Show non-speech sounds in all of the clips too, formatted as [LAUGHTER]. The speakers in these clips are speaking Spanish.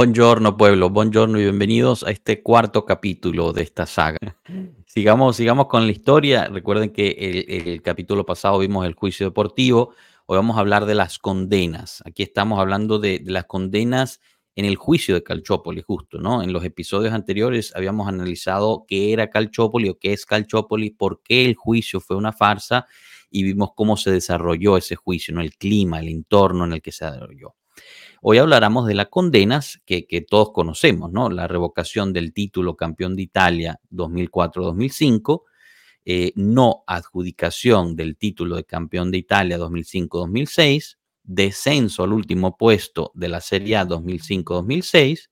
Buongiorno pueblo, buongiorno y bienvenidos a este cuarto capítulo de esta saga. [LAUGHS] Sigamos, sigamos con la historia. Recuerden que el, el capítulo pasado vimos el juicio deportivo. Hoy vamos a hablar de las condenas. Aquí estamos hablando de, de las condenas en el juicio de Calchópoli, justo, ¿no? En los episodios anteriores habíamos analizado qué era Calchópoli o qué es Calchópoli, por qué el juicio fue una farsa y vimos cómo se desarrolló ese juicio, ¿no? El clima, el entorno en el que se desarrolló. Hoy hablaremos de las condenas que, que, todos conocemos, ¿no? La revocación del título campeón de Italia 2004-2005, eh, no adjudicación del título de campeón de Italia 2005-2006, descenso al último puesto de la Serie A 2005-2006,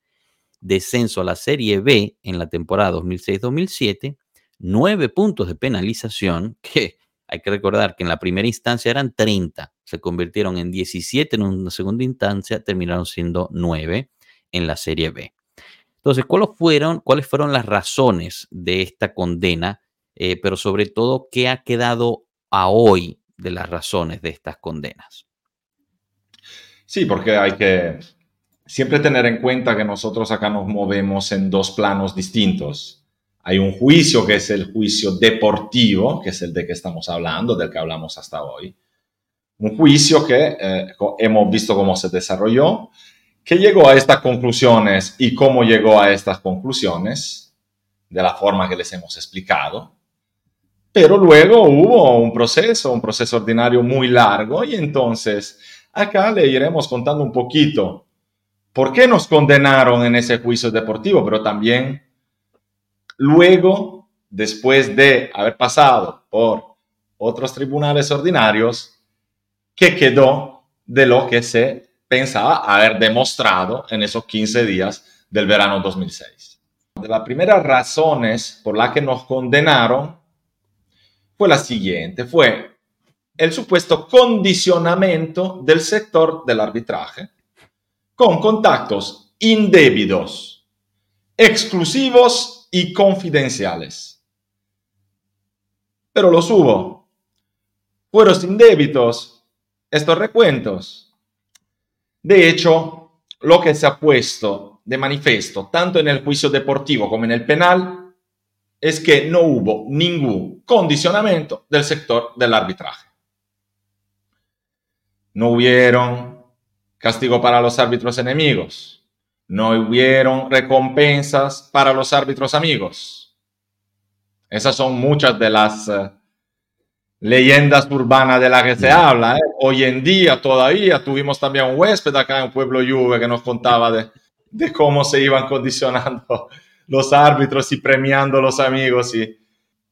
descenso a la Serie B en la temporada 2006-2007, nueve puntos de penalización que hay que recordar que en la primera instancia eran 30, se convirtieron en 17 en una segunda instancia, terminaron siendo 9 en la Serie B. Entonces, ¿cuáles fueron, cuáles fueron las razones de esta condena? Eh, pero sobre todo, ¿qué ha quedado a hoy de las razones de estas condenas? Sí, porque hay que siempre tener en cuenta que nosotros acá nos movemos en dos planos distintos hay un juicio que es el juicio deportivo, que es el de que estamos hablando, del que hablamos hasta hoy. Un juicio que eh, hemos visto cómo se desarrolló, que llegó a estas conclusiones y cómo llegó a estas conclusiones, de la forma que les hemos explicado. Pero luego hubo un proceso, un proceso ordinario muy largo y entonces acá le iremos contando un poquito por qué nos condenaron en ese juicio deportivo, pero también Luego, después de haber pasado por otros tribunales ordinarios, ¿qué quedó de lo que se pensaba haber demostrado en esos 15 días del verano 2006. De las primeras razones por las que nos condenaron fue la siguiente, fue el supuesto condicionamiento del sector del arbitraje con contactos indebidos, exclusivos y confidenciales. Pero los hubo. Fueron sin débitos estos recuentos. De hecho, lo que se ha puesto de manifiesto, tanto en el juicio deportivo como en el penal, es que no hubo ningún condicionamiento del sector del arbitraje. No hubieron castigo para los árbitros enemigos, no hubieron recompensas para los árbitros amigos. Esas son muchas de las uh, leyendas urbanas de las que se habla. ¿eh? Hoy en día todavía tuvimos también un huésped acá en Pueblo Juve que nos contaba de, de cómo se iban condicionando [LAUGHS] los árbitros y premiando a los amigos y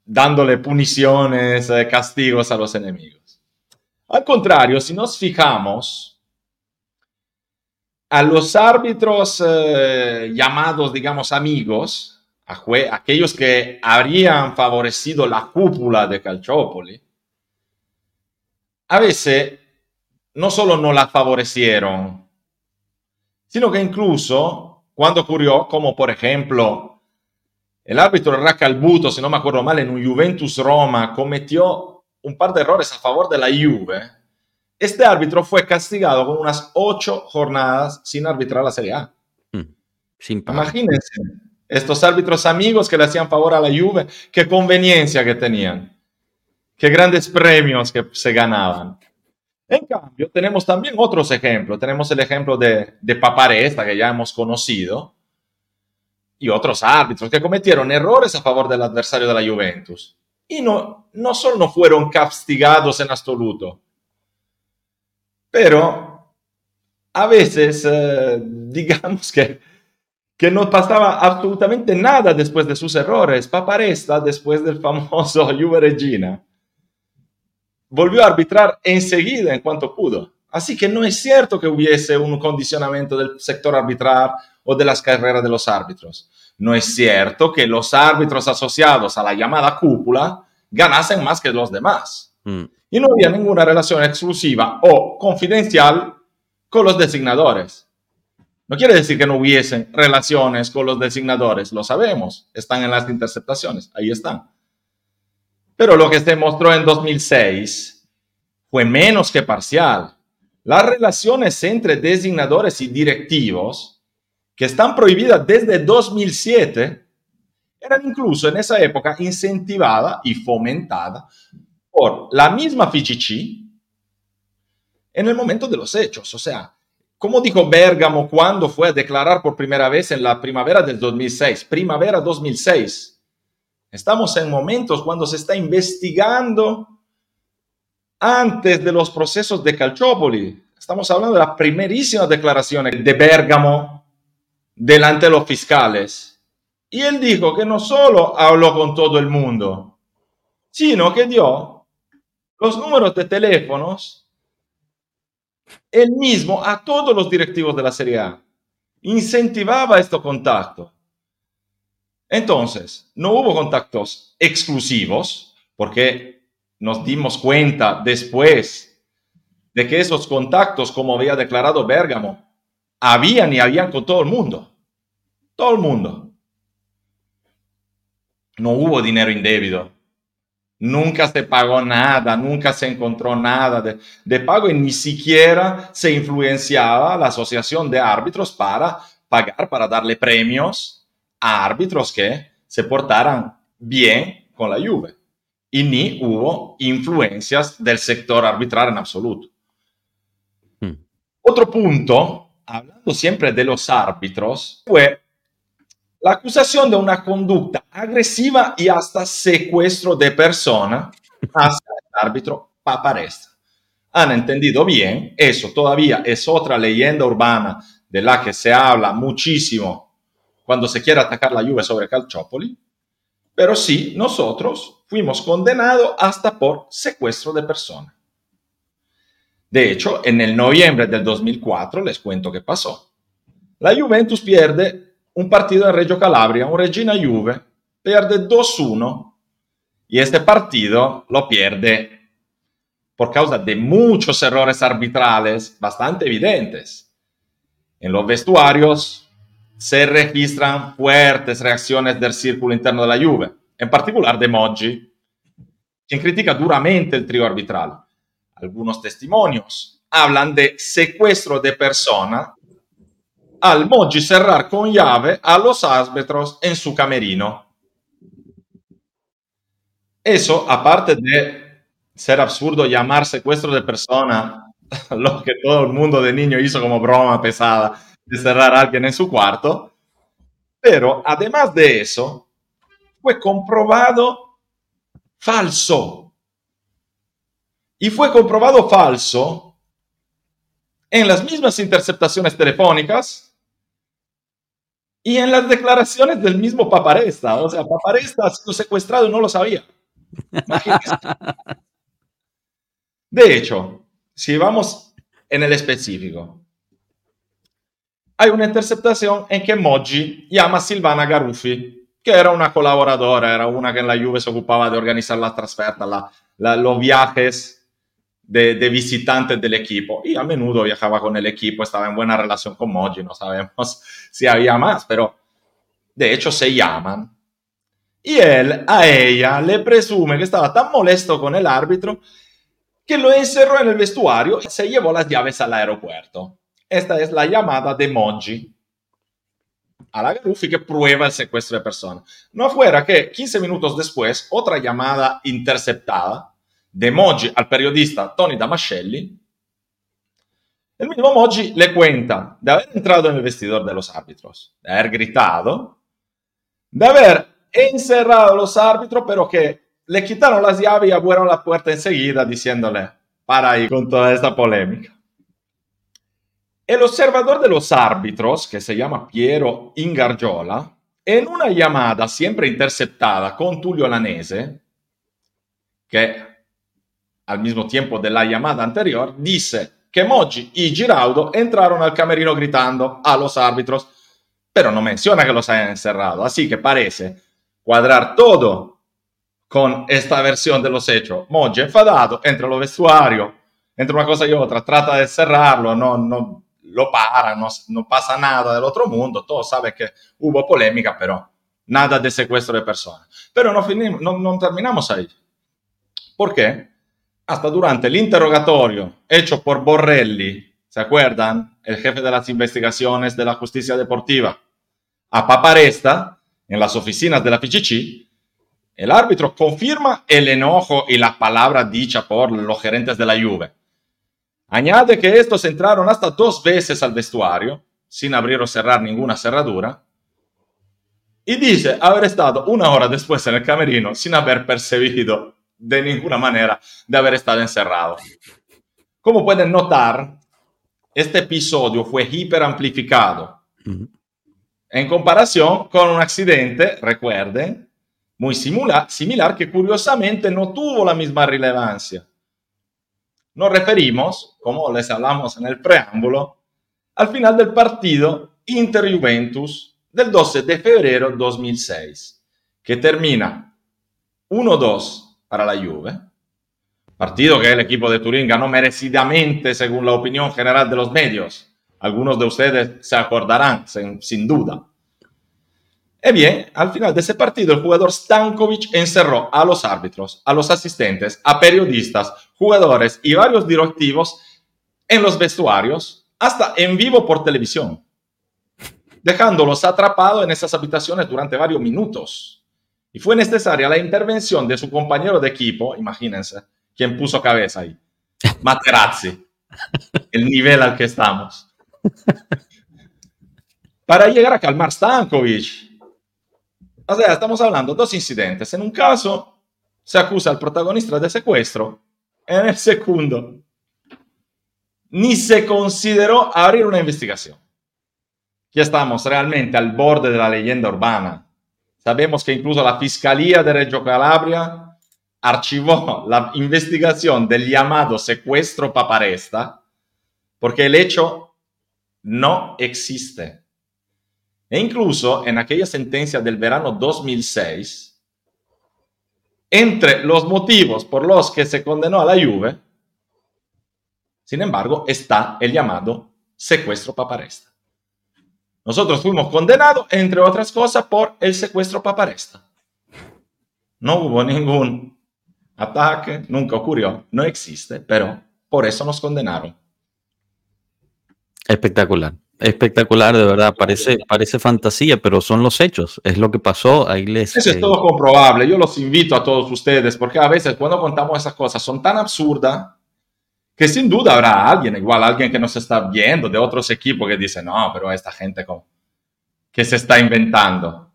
dándole puniciones, eh, castigos a los enemigos. Al contrario, si nos fijamos, a los árbitros eh, llamados, digamos, amigos, a aquellos que habrían favorecido la cúpula de Calciopoli, a veces no solo no la favorecieron, sino que incluso cuando ocurrió, como por ejemplo el árbitro Racalbuto, si no me acuerdo mal, en un Juventus Roma cometió un par de errores a favor de la Juve, este árbitro fue castigado con unas ocho jornadas sin arbitrar la Serie A. Mm, sin Imagínense, estos árbitros amigos que le hacían favor a la Juve, qué conveniencia que tenían, qué grandes premios que se ganaban. En cambio, tenemos también otros ejemplos. Tenemos el ejemplo de, de Paparesta, que ya hemos conocido, y otros árbitros que cometieron errores a favor del adversario de la Juventus. Y no, no solo no fueron castigados en absoluto, pero a veces, eh, [LAUGHS] digamos que, que no pasaba absolutamente nada después de sus errores. Paparesta, después del famoso [LAUGHS] Juve Regina, volvió a arbitrar enseguida en cuanto pudo. Así que no es cierto que hubiese un condicionamiento del sector arbitral o de las carreras de los árbitros. No es cierto que los árbitros asociados a la llamada cúpula ganasen más que los demás. Mm y no había ninguna relación exclusiva o confidencial con los designadores. No quiere decir que no hubiesen relaciones con los designadores, lo sabemos, están en las interceptaciones, ahí están. Pero lo que se mostró en 2006 fue menos que parcial. Las relaciones entre designadores y directivos que están prohibidas desde 2007, eran incluso en esa época incentivadas y fomentadas por la misma FIGC en el momento de los hechos. O sea, como dijo Bergamo cuando fue a declarar por primera vez en la primavera del 2006, primavera 2006, estamos en momentos cuando se está investigando antes de los procesos de Calciopoli. Estamos hablando de las primerísimas declaraciones de Bergamo delante de los fiscales. Y él dijo que no solo habló con todo el mundo, sino que dio los números de teléfonos él mismo a todos los directivos de la Serie A. Incentivaba este contacto. Entonces, no hubo contactos exclusivos, porque nos dimos cuenta después de que esos contactos, como había declarado Bergamo, habían y habían con todo el mundo. Todo el mundo. No hubo dinero indebido. Nunca se pagó nada, nunca se encontró nada de, de, pago y ni siquiera se influenciaba la asociación de árbitros para pagar, para darle premios a árbitros que se portaran bien con la Juve. Y ni hubo influencias del sector arbitral en absoluto. Hmm. Otro punto, hablando siempre de los árbitros, fue la acusación de una conducta agresiva y hasta secuestro de persona hacia el árbitro Paparesta. Han entendido bien, eso todavía es otra leyenda urbana de la que se habla muchísimo cuando se quiere atacar la lluvia sobre Calciopoli, pero sí, nosotros fuimos condenados hasta por secuestro de persona. De hecho, en el noviembre del 2004, les cuento qué pasó. La Juventus pierde un partido en Reggio Calabria, un Regina Juve, pierde 2-1 y este partido lo pierde por causa de muchos errores arbitrales bastante evidentes. En los vestuarios se registran fuertes reacciones del círculo interno de la Juve, en particular de Moggi, quien critica duramente el trío arbitral. Algunos testimonios hablan de secuestro de persona al Moji cerrar con llave a los árbitros en su camerino. Eso, aparte de ser absurdo llamar secuestro de persona, [LAUGHS] lo que todo el mundo de niño hizo como broma pesada de cerrar a alguien en su cuarto, pero además de eso, fue comprobado falso. Y fue comprobado falso en las mismas interceptaciones telefónicas y en las declaraciones del mismo Paparesta, o sea, Paparesta ha sido secuestrado y no lo sabía. [LAUGHS] De hecho, si vamos en el específico, hay una interceptación en que Moggi llama Silvana Garuffi, que era una colaboradora, era una que en la Juve se ocupaba de organizar las transfertas, los viajes de, visitantes del equipo y a menudo viajaba con el equipo, estaba en buena relación con Moji, no sabemos [LAUGHS] si había más, pero de hecho se llaman. Y él a ella le presume que estaba tan molesto con el árbitro que lo encerró en el vestuario y se llevó las llaves al aeropuerto. Esta es la llamada de Moji a la Garuffi que prueba el secuestro de persona. No fuera que 15 minutos después, otra llamada interceptada de Moggi al periodista Tony Damascelli, el mismo Moggi le cuenta de haber entrado en el vestidor de los árbitros, de haber gritado, de haber encerrado a los árbitros, pero que le quitaron las llaves y abrieron la puerta enseguida diciéndole, para ahí con toda esta polémica. El observador de los árbitros, que se llama Piero Ingargiola, en una llamada siempre interceptada con Tullio Lanese, que al mismo tiempo de la llamada anterior, dice que Moji y Giraudo entraron al camerino gritando a los árbitros, pero no menciona que los hayan encerrado. Así que parece cuadrar todo con esta versión de los hechos. Moji enfadado, entra los vestuario, entre una cosa y otra, trata de cerrarlo, no, no lo para, no, no pasa nada del otro mundo, todos saben que hubo polémica, pero nada de secuestro de personas. Pero no, finimos, no, no terminamos ahí. ¿Por qué? hasta durante el interrogatorio hecho por Borrelli, ¿se acuerdan? el jefe de las investigaciones de la justicia deportiva, a Paparesta, en las oficinas de la FICC, el árbitro confirma el enojo y la palabra dicha por los gerentes de la Juve. Añade que estos entraron hasta dos veces al vestuario, sin abrir o cerrar ninguna cerradura, y dice haber estado una hora después en el camerino sin haber percibido de ninguna manera de haber estado encerrado. Como pueden notar, este episodio fue hiperamplificado en comparación con un accidente, recuerden, muy similar, similar que curiosamente no tuvo la misma relevancia. Nos referimos, como les hablamos en el preámbulo, al final del partido Inter-Juventus del 12 de febrero 2006, que termina 1-2 para la Juve, partido que el equipo de Turín ganó merecidamente según la opinión general de los medios. Algunos de ustedes se acordarán, sin duda. Y bien, al final de ese partido, el jugador Stankovic encerró a los árbitros, a los asistentes, a periodistas, jugadores y varios directivos en los vestuarios, hasta en vivo por televisión, dejándolos atrapados en esas habitaciones durante varios minutos. Y fue necesaria la intervención de su compañero de equipo, imagínense, quien puso cabeza ahí, Materazzi, el nivel al que estamos, para llegar a calmar Stankovic o sea, estamos hablando de dos incidentes. En un caso, se acusa al protagonista de secuestro. En el segundo, ni se consideró abrir una investigación. Ya estamos realmente al borde de la leyenda urbana. Sabemos que incluso la Fiscalía de Reggio Calabria archivó la investigación del llamado secuestro paparesta porque el hecho no existe. E incluso en aquella sentencia del verano 2006, entre los motivos por los que se condenó a la Juve, sin embargo, está el llamado secuestro paparesta. Nosotros fuimos condenados, entre otras cosas, por el secuestro paparesta. No hubo ningún ataque, nunca ocurrió, no existe, pero por eso nos condenaron. Espectacular. Espectacular, de verdad. Parece, parece fantasía, pero son los hechos. Es lo que pasó. Ahí les. Eso es eh, todo comprobable. Yo los invito a todos ustedes, porque a veces cuando contamos esas cosas son tan absurdas que sin duda habrá alguien, igual alguien que nos está viendo de otros equipos que dice, no, pero esta gente que se está inventando.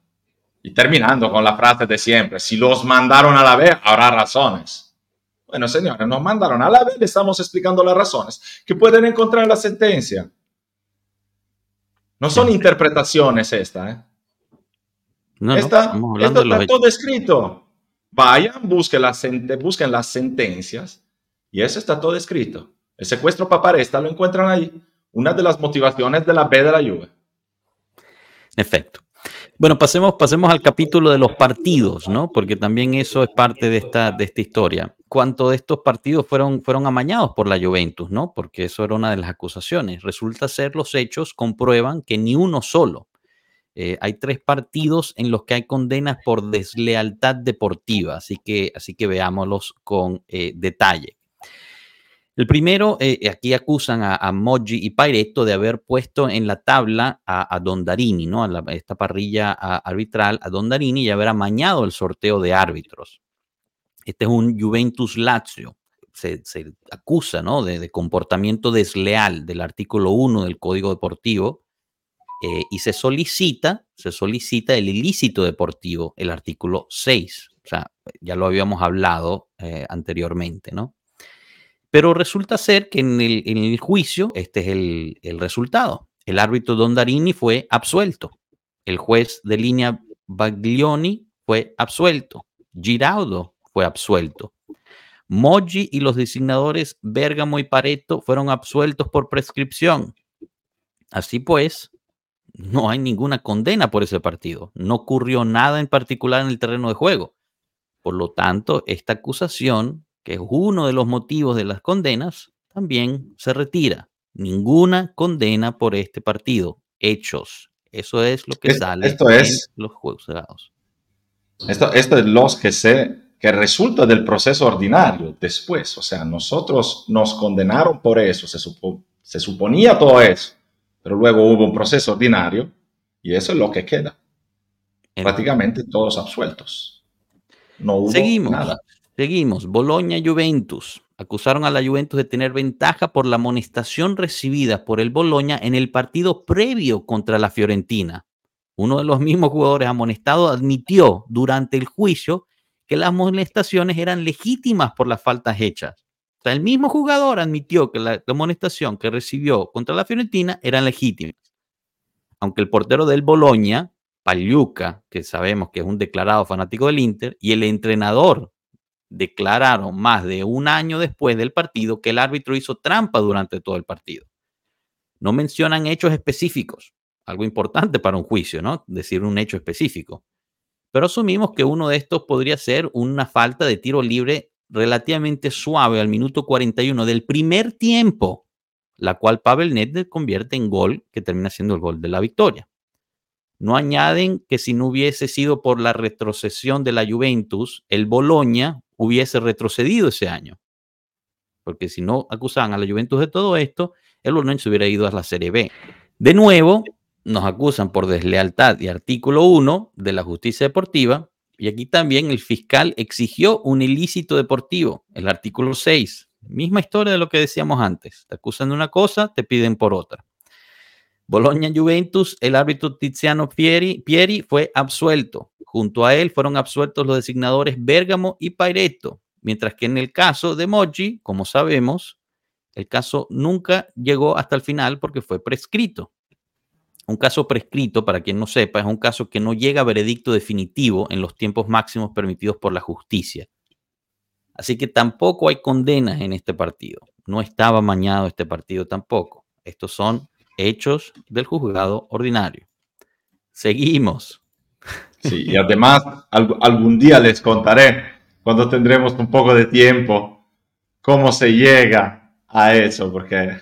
Y terminando con la frase de siempre, si los mandaron a la vez, habrá razones. Bueno, señores, nos mandaron a la vez, le estamos explicando las razones que pueden encontrar en la sentencia. No son interpretaciones esta, ¿eh? No, esta, esto está todo escrito. Vayan, busquen las, busquen las sentencias y eso está todo escrito. El secuestro paparesta lo encuentran ahí. Una de las motivaciones de la B de la Juve. Efecto. Bueno, pasemos, pasemos al capítulo de los partidos, ¿no? Porque también eso es parte de esta, de esta historia. ¿Cuántos de estos partidos fueron, fueron amañados por la Juventus, ¿no? Porque eso era una de las acusaciones. Resulta ser los hechos comprueban que ni uno solo. Eh, hay tres partidos en los que hay condenas por deslealtad deportiva, así que, así que veámoslos con eh, detalle. El primero, eh, aquí acusan a, a, Moggi y Pairetto de haber puesto en la tabla a, a Dondarini, ¿no? A, esta parrilla arbitral, a Dondarini y haber amañado el sorteo de árbitros. Este es un Juventus Lazio. Se, acusa, ¿no? De, comportamiento desleal del artículo 1 del Código Deportivo eh, y se solicita, se solicita el ilícito deportivo, el artículo 6. O sea, ya lo habíamos hablado eh, anteriormente, ¿no? Pero resulta ser que en el, juicio, este es el, resultado. El árbitro Dondarini fue absuelto. El juez de línea Baglioni fue absuelto. Giraudo fue absuelto. Moggi y los designadores Bergamo y Pareto fueron absueltos por prescripción. Así pues, no hay ninguna condena por ese partido. No ocurrió nada en particular en el terreno de juego. Por lo tanto, esta acusación que es uno de los motivos de las condenas, también se retira. Ninguna condena por este partido. Hechos. Eso es lo que sale esto es, los juegos cerrados. Esto, esto es lo que se que resulta del proceso ordinario después. O sea, nosotros nos condenaron por eso, se, se suponía todo eso. pero luego hubo un proceso ordinario y eso es lo que queda. Prácticamente todos absueltos. No hubo seguimos, nada. Seguimos. Boloña Juventus. Acusaron a la Juventus de tener ventaja por la amonestación recibida por el Boloña en el partido previo contra la Fiorentina. Uno de los mismos jugadores amonestados admitió durante el juicio que las amonestaciones eran legítimas por las faltas hechas. O sea, el mismo jugador admitió que la amonestación que recibió contra la Fiorentina eran legítimas. Aunque el portero del Boloña, Pagliuca, que sabemos que es un declarado fanático del Inter, y el entrenador declararon más de un año después del partido que el árbitro hizo trampa durante todo el partido. No mencionan hechos específicos, algo importante para un juicio, ¿no? Decir un hecho específico. Pero asumimos que uno de estos podría ser una falta de tiro libre relativamente suave al minuto 41 del primer tiempo, la cual Pavel Nedved convierte en gol que termina siendo el gol de la victoria. No añaden que si no hubiese sido por la retrocesión de la Juventus, el Boloña hubiese retrocedido ese año. Porque si no acusaban a la Juventus de todo esto, el Boloña se hubiera ido a la Serie B. De nuevo, nos acusan por deslealtad y artículo 1 de la justicia deportiva. Y aquí también el fiscal exigió un ilícito deportivo, el artículo 6. Misma historia de lo que decíamos antes. Te acusan de una cosa, te piden por otra. Boloña Juventus, el árbitro Tiziano Pieri, fue absuelto. Junto a él fueron absueltos los designadores Bergamo y Paireto, mientras que en el caso de Moji, como sabemos, el caso nunca llegó hasta el final porque fue prescrito. Un caso prescrito, para quien no sepa, es un caso que no llega a veredicto definitivo en los tiempos máximos permitidos por la justicia. Así que tampoco hay condenas en este partido. No estaba mañado este partido tampoco. Estos son hechos del juzgado ordinario. Seguimos. Sí, y además algún día les contaré, cuando tendremos un poco de tiempo, cómo se llega a eso, porque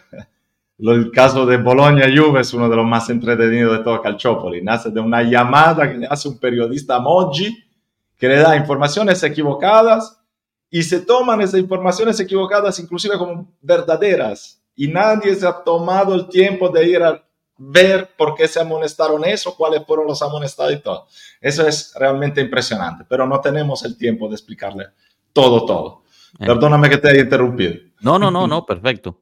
el caso de Bologna Juve es uno de los más entretenidos de todo Calciopoli. Nace de una llamada que le hace un periodista a Moggi, que le da informaciones equivocadas y se toman esas informaciones equivocadas inclusive como verdaderas y nadie se ha tomado el tiempo de ir a ver por qué se amonestaron eso, cuáles fueron los amonestados y todo. Eso es realmente impresionante, pero no tenemos el tiempo de explicarle todo, todo. Eh. Perdóname que te haya interrumpido. No, no, no, no, perfecto.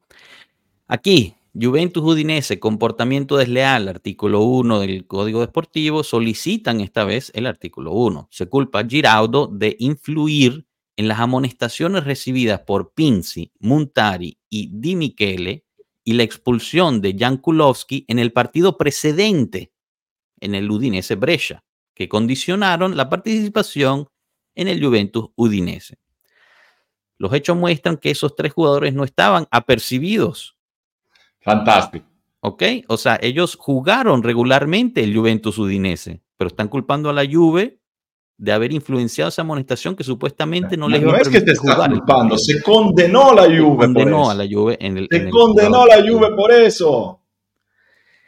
Aquí, Juventus Udinese, comportamiento desleal, artículo 1 del Código Deportivo, solicitan esta vez el artículo 1. Se culpa a Giraudo de influir en las amonestaciones recibidas por Pinzi, Muntari y Di Michele y la expulsión de Jan Kulowski en el partido precedente en el Udinese Brescia, que condicionaron la participación en el Juventus Udinese. Los hechos muestran que esos tres jugadores no estaban apercibidos. Fantástico. ¿Ok? O sea, ellos jugaron regularmente el Juventus Udinese, pero están culpando a la Juve de haber influenciado esa amonestación que supuestamente no, les iba a permitir es que te jugar. culpando, se condenó la Juve condenó por eso. a la Juve en el Se condenó la Juve por eso.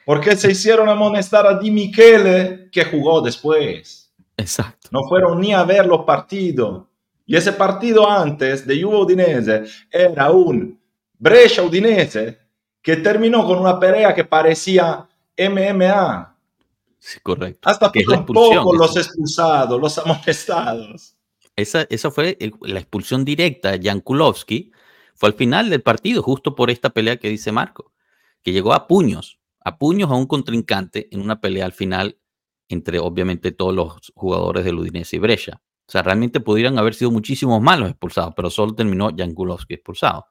Porque se hicieron amonestar a Di Michele que jugó después. Exacto. No fueron ni a ver los partidos. Y ese partido antes de Juve Udinese era un Brescia Udinese que terminó con una pelea que parecía MMA correcto. Hasta poco los expulsados, los amonestados. Esa, esa fue la expulsión directa de Jan Kulowski. Fue al final del partido, justo por esta pelea que dice Marco, que llegó a puños, a puños a un contrincante en una pelea al final entre obviamente todos los jugadores del Udinese y Brescia. O sea, realmente pudieran haber sido muchísimos malos expulsados, pero solo terminó Jan Kulowski expulsado.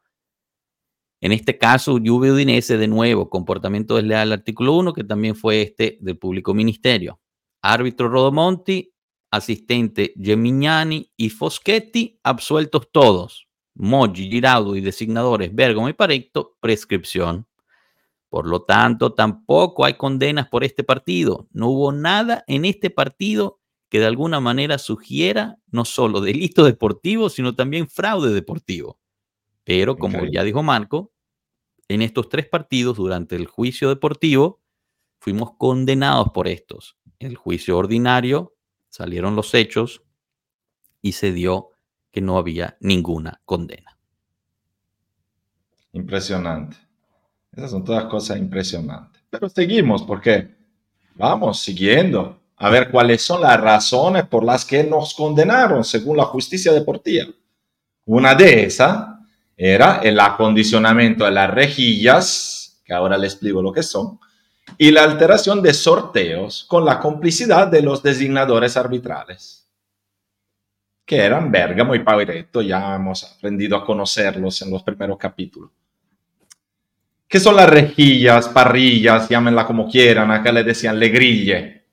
En este caso, Juve Udinese, de nuevo, comportamiento desleal artículo 1, que también fue este del público ministerio. Árbitro Rodomonti, asistente Gemignani y Foschetti, absueltos todos. Moggi, Giraudo y designadores Bergamo y Parecto, prescripción. Por lo tanto, tampoco hay condenas por este partido. No hubo nada en este partido que de alguna manera sugiera no solo delito deportivo, sino también fraude deportivo. Pero como ya dijo Marco, en estos tres partidos durante el juicio deportivo fuimos condenados por estos. El juicio ordinario salieron los hechos y se dio que no había ninguna condena. Impresionante. Esas son todas cosas impresionantes. pero seguimos porque vamos siguiendo a ver cuáles son las razones por las que nos condenaron según la justicia deportiva. Una de esas era el acondicionamiento de las rejillas, que ahora les explico lo que son, y la alteración de sorteos con la complicidad de los designadores arbitrales, que eran Bergamo y Pauretto, ya hemos aprendido a conocerlos en los primeros capítulos. ¿Qué son las rejillas, parrillas, llámenla como quieran, acá le decían le grille?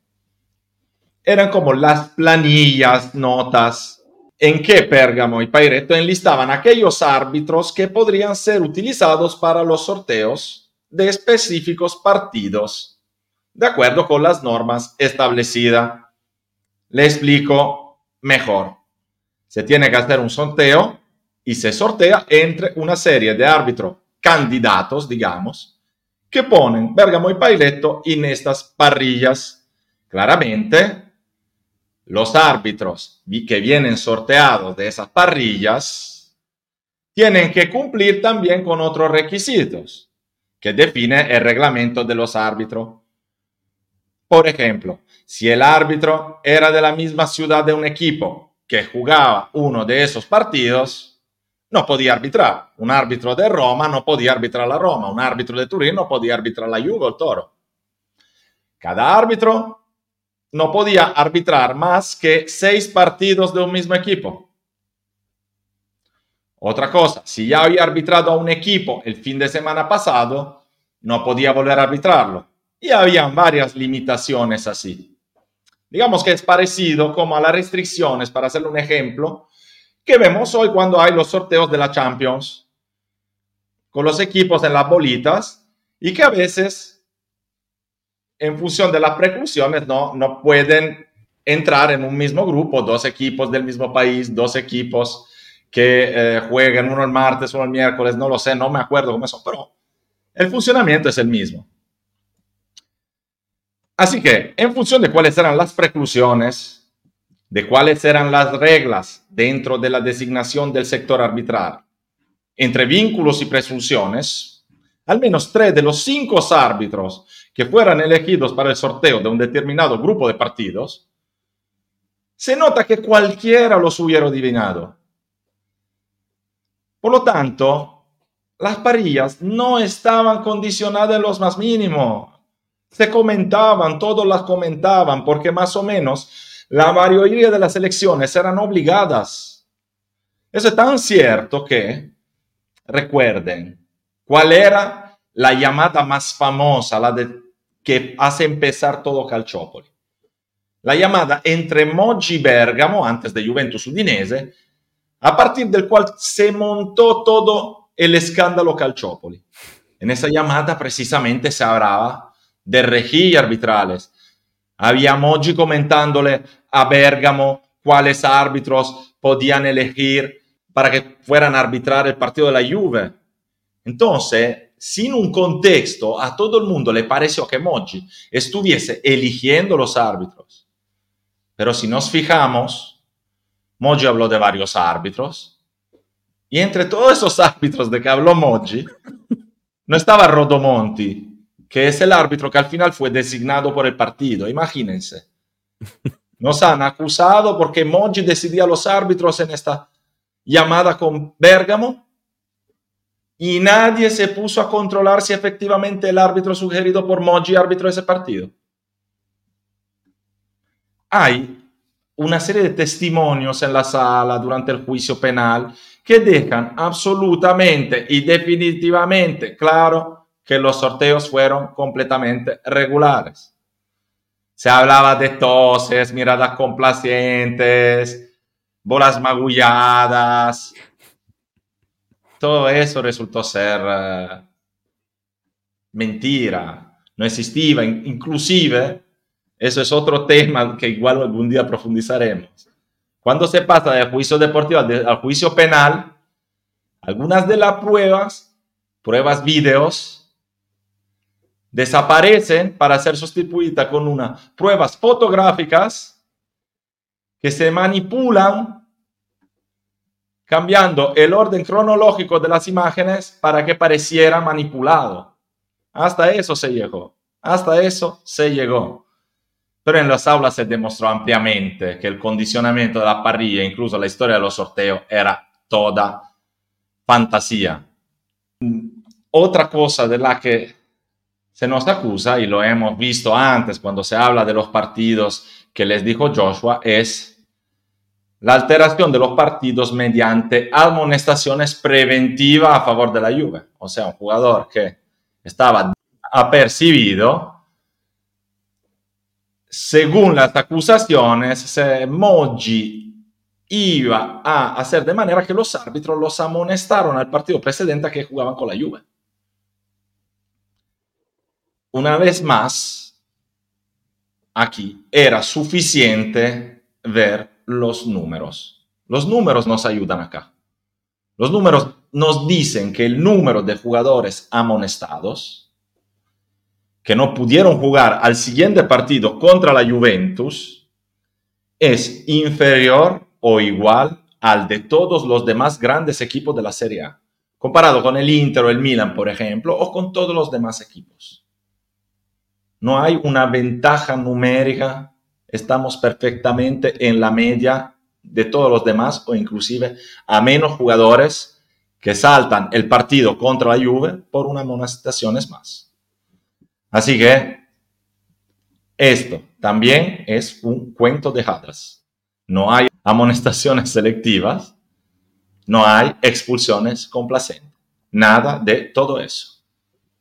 Eran como las planillas, notas, en que Pérgamo y Paireto enlistaban aquellos árbitros que podrían ser utilizados para los sorteos de específicos partidos, de acuerdo con las normas establecidas. Le explico mejor. Se tiene que hacer un sorteo y se sortea entre una serie de árbitros candidatos, digamos, que ponen Bergamo y Paileto en estas parrillas. Claramente, los árbitros que vienen sorteados de esas parrillas tienen que cumplir también con otros requisitos que define el reglamento de los árbitros. Por ejemplo, si el árbitro era de la misma ciudad de un equipo que jugaba uno de esos partidos, no podía arbitrar. Un árbitro de Roma no podía arbitrar la Roma, un árbitro de Turín no podía arbitrar la Juve o el Toro. Cada árbitro no podía arbitrar más que seis partidos de un mismo equipo. Otra cosa, si ya había arbitrado a un equipo el fin de semana pasado, no podía volver a arbitrarlo. Y habían varias limitaciones así. Digamos que es parecido como a las restricciones, para hacerle un ejemplo, que vemos hoy cuando hay los sorteos de la Champions, con los equipos en las bolitas, y que a veces, en función de las preclusiones, no, no pueden entrar en un mismo grupo, dos equipos del mismo país, dos equipos que eh, jueguen uno el martes, uno el miércoles, no lo sé, no me acuerdo cómo son, pero el funcionamiento es el mismo. Así que, en función de cuáles eran las preclusiones, de cuáles eran las reglas dentro de la designación del sector arbitral. Entre vínculos y presunciones, al menos tres de los cinco árbitros que fueran elegidos para el sorteo de un determinado grupo de partidos, se nota que cualquiera los hubiera adivinado. Por lo tanto, las parillas no estaban condicionadas en los más mínimos. Se comentaban, todos las comentaban, porque más o menos la mayoría de las elecciones eran obligadas. Eso es tan cierto que, recuerden, ¿cuál era la llamada más famosa, la de, que hace empezar todo Calciopoli? La llamada entre Moggi Bergamo, antes de Juventus Udinese, a partir del cual se montó todo el escándalo Calciopoli. En esa llamada precisamente se hablaba de rejillas arbitrales, había Moggi comentándole a Bergamo cuáles árbitros podían elegir para que fueran a arbitrar el partido de la Juve. Entonces, sin un contexto, a todo el mundo le pareció que Moggi estuviese eligiendo los árbitros. Pero si nos fijamos, Moggi habló de varios árbitros. Y entre todos esos árbitros de que habló Moggi, no estaba Rodomonti, que es el árbitro que al final fue designado por el partido. Imagínense. Nos han acusado porque Moggi decidía los árbitros en esta llamada con Bergamo y nadie se puso a controlar si efectivamente el árbitro sugerido por Moggi árbitro ese partido. Hay una serie de testimonios en la sala durante el juicio penal que dejan absolutamente y definitivamente claro que los sorteos fueron completamente regulares. Se hablaba de toses, miradas complacientes, bolas magulladas. Todo eso resultó ser uh, mentira, no existía. Inclusive, eso es otro tema que igual algún día profundizaremos. Cuando se pasa del juicio deportivo al juicio penal, algunas de las pruebas, pruebas videos, desaparecen para ser sustituidas con unas pruebas fotográficas que se manipulan cambiando el orden cronológico de las imágenes para que pareciera manipulado. Hasta eso se llegó. Hasta eso se llegó. Pero en las aulas se demostró ampliamente que el condicionamiento de la parrilla, incluso la historia de los sorteos, era toda fantasía. Otra cosa de la que se nos acusa, y lo hemos visto antes cuando se habla de los partidos que les dijo Joshua, es la alteración de los partidos mediante amonestaciones preventivas a favor de la Juve. O sea, un jugador que estaba apercibido, según las acusaciones, se Moggi iba a hacer de manera que los árbitros los amonestaron al partido precedente que jugaban con la Juve. Una vez más, aquí era suficiente ver los números. Los números nos ayudan acá. Los números nos dicen que el número de jugadores amonestados que no pudieron jugar al siguiente partido contra la Juventus es inferior o igual al de todos los demás grandes equipos de la Serie A, comparado con el Inter o el Milan, por ejemplo, o con todos los demás equipos. No hay una ventaja numérica estamos perfectamente en la media de todos los demás o inclusive a menos jugadores que saltan el partido contra la Juve por unas amonestaciones más. Así que esto también es un cuento de hadas. No hay amonestaciones [LAUGHS] selectivas, no hay expulsiones complacentes, nada de todo eso.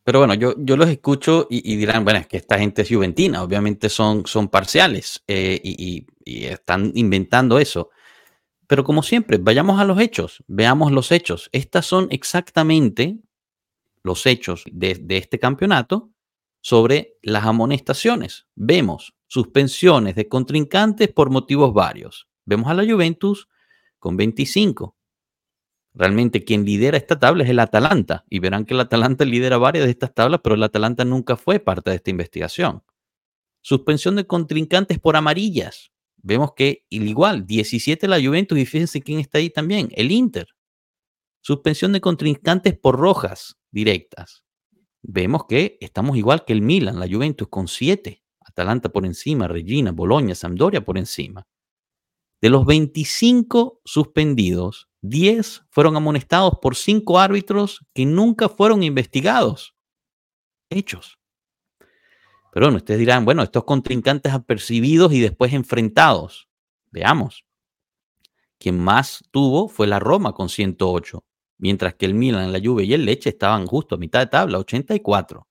Pero bueno, yo, yo los escucho y, dirán, bueno, es que esta gente es juventina, obviamente son, son parciales eh, y, están inventando eso. Pero como siempre, vayamos a los hechos, veamos los hechos. Estas son exactamente los hechos de, de este campeonato sobre las amonestaciones. Vemos suspensiones de contrincantes por motivos varios. Vemos a la Juventus con 25, Realmente quien lidera esta tabla es el Atalanta y verán que el Atalanta lidera varias de estas tablas, pero el Atalanta nunca fue parte de esta investigación. Suspensión de contrincantes por amarillas. Vemos que igual, 17 la Juventus y fíjense quién está ahí también, el Inter. Suspensión de contrincantes por rojas directas. Vemos que estamos igual que el Milan, la Juventus con 7. Atalanta por encima, Regina, Boloña, Sampdoria por encima. De los 25 suspendidos, 10 fueron amonestados por cinco árbitros que nunca fueron investigados. Hechos. Pero bueno, ustedes dirán, bueno, estos contrincantes apercibidos y después enfrentados. Veamos. Quien más tuvo fue la Roma con 108, mientras que el Milan, la Juve y el Leche estaban justo a mitad de tabla, 84.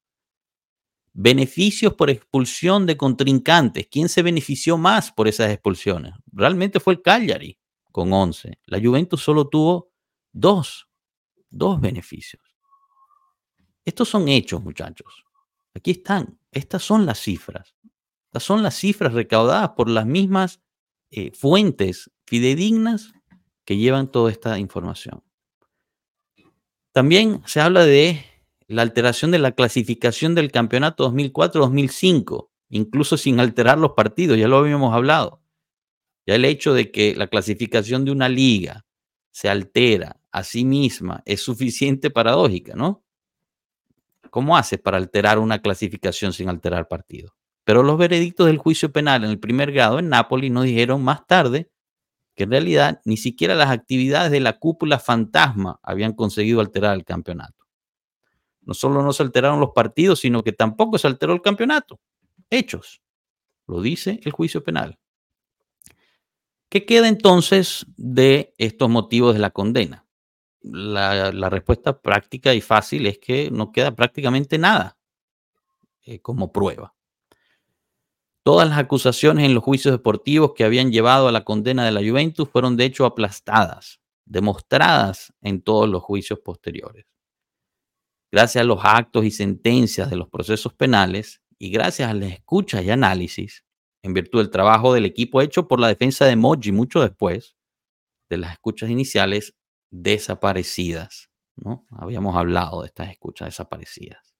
Beneficios por expulsión de contrincantes. ¿Quién se benefició más por esas expulsiones? Realmente fue el Cagliari, con 11. La Juventus solo tuvo dos, dos beneficios. Estos son hechos, muchachos. Aquí están. Estas son las cifras. Estas son las cifras recaudadas por las mismas eh, fuentes fidedignas que llevan toda esta información. También se habla de la alteración de la clasificación del campeonato 2004-2005, incluso sin alterar los partidos, ya lo habíamos hablado. Ya el hecho de que la clasificación de una liga se altera a sí misma es suficiente paradójica, ¿no? ¿Cómo haces para alterar una clasificación sin alterar partido? Pero los veredictos del juicio penal en el primer grado en Nápoles nos dijeron más tarde que en realidad ni siquiera las actividades de la cúpula fantasma habían conseguido alterar el campeonato. No solo no se alteraron los partidos, sino que tampoco se alteró el campeonato. Hechos. Lo dice el juicio penal. ¿Qué queda entonces de estos motivos de la condena? La, respuesta práctica y fácil es que no queda prácticamente nada eh, como prueba. Todas las acusaciones en los juicios deportivos que habían llevado a la condena de la Juventus fueron de hecho aplastadas, demostradas en todos los juicios posteriores. Gracias a los actos y sentencias de los procesos penales y gracias a las escuchas y análisis, en virtud del trabajo del equipo hecho por la defensa de Moji mucho después de las escuchas iniciales desaparecidas. ¿no? Habíamos hablado de estas escuchas desaparecidas.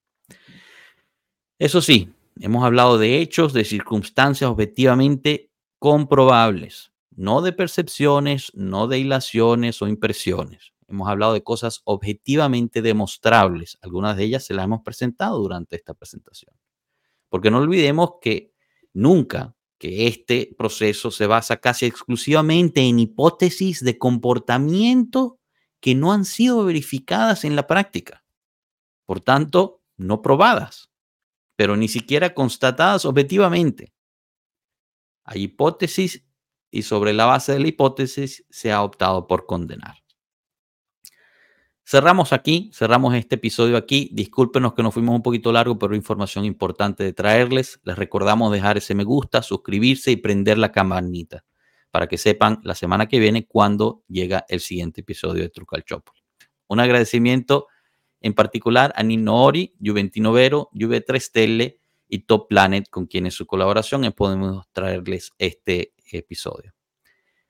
Eso sí, hemos hablado de hechos, de circunstancias objetivamente comprobables, no de percepciones, no de hilaciones o impresiones. Hemos hablado de cosas objetivamente demostrables. Algunas de ellas se las hemos presentado durante esta presentación. Porque no olvidemos que nunca que este proceso se basa casi exclusivamente en hipótesis de comportamiento que no han sido verificadas en la práctica. Por tanto, no probadas, pero ni siquiera constatadas objetivamente. Hay hipótesis y sobre la base de la hipótesis se ha optado por condenar. Cerramos aquí, cerramos este episodio aquí. Discúlpenos que nos fuimos un poquito largo, pero información importante de traerles. Les recordamos dejar ese me gusta, suscribirse y prender la campanita para que sepan la semana que viene cuando llega el siguiente episodio de Trucal Chopoli. Un agradecimiento en particular a Nino Ori, Juventino Vero, Juve3 Tele y Top Planet, con quienes su colaboración podemos traerles este episodio.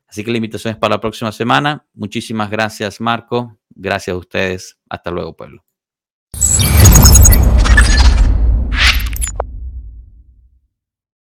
Así que la invitación es para la próxima semana. Muchísimas gracias, Marco. Gracias a ustedes. Hasta luego, pueblo.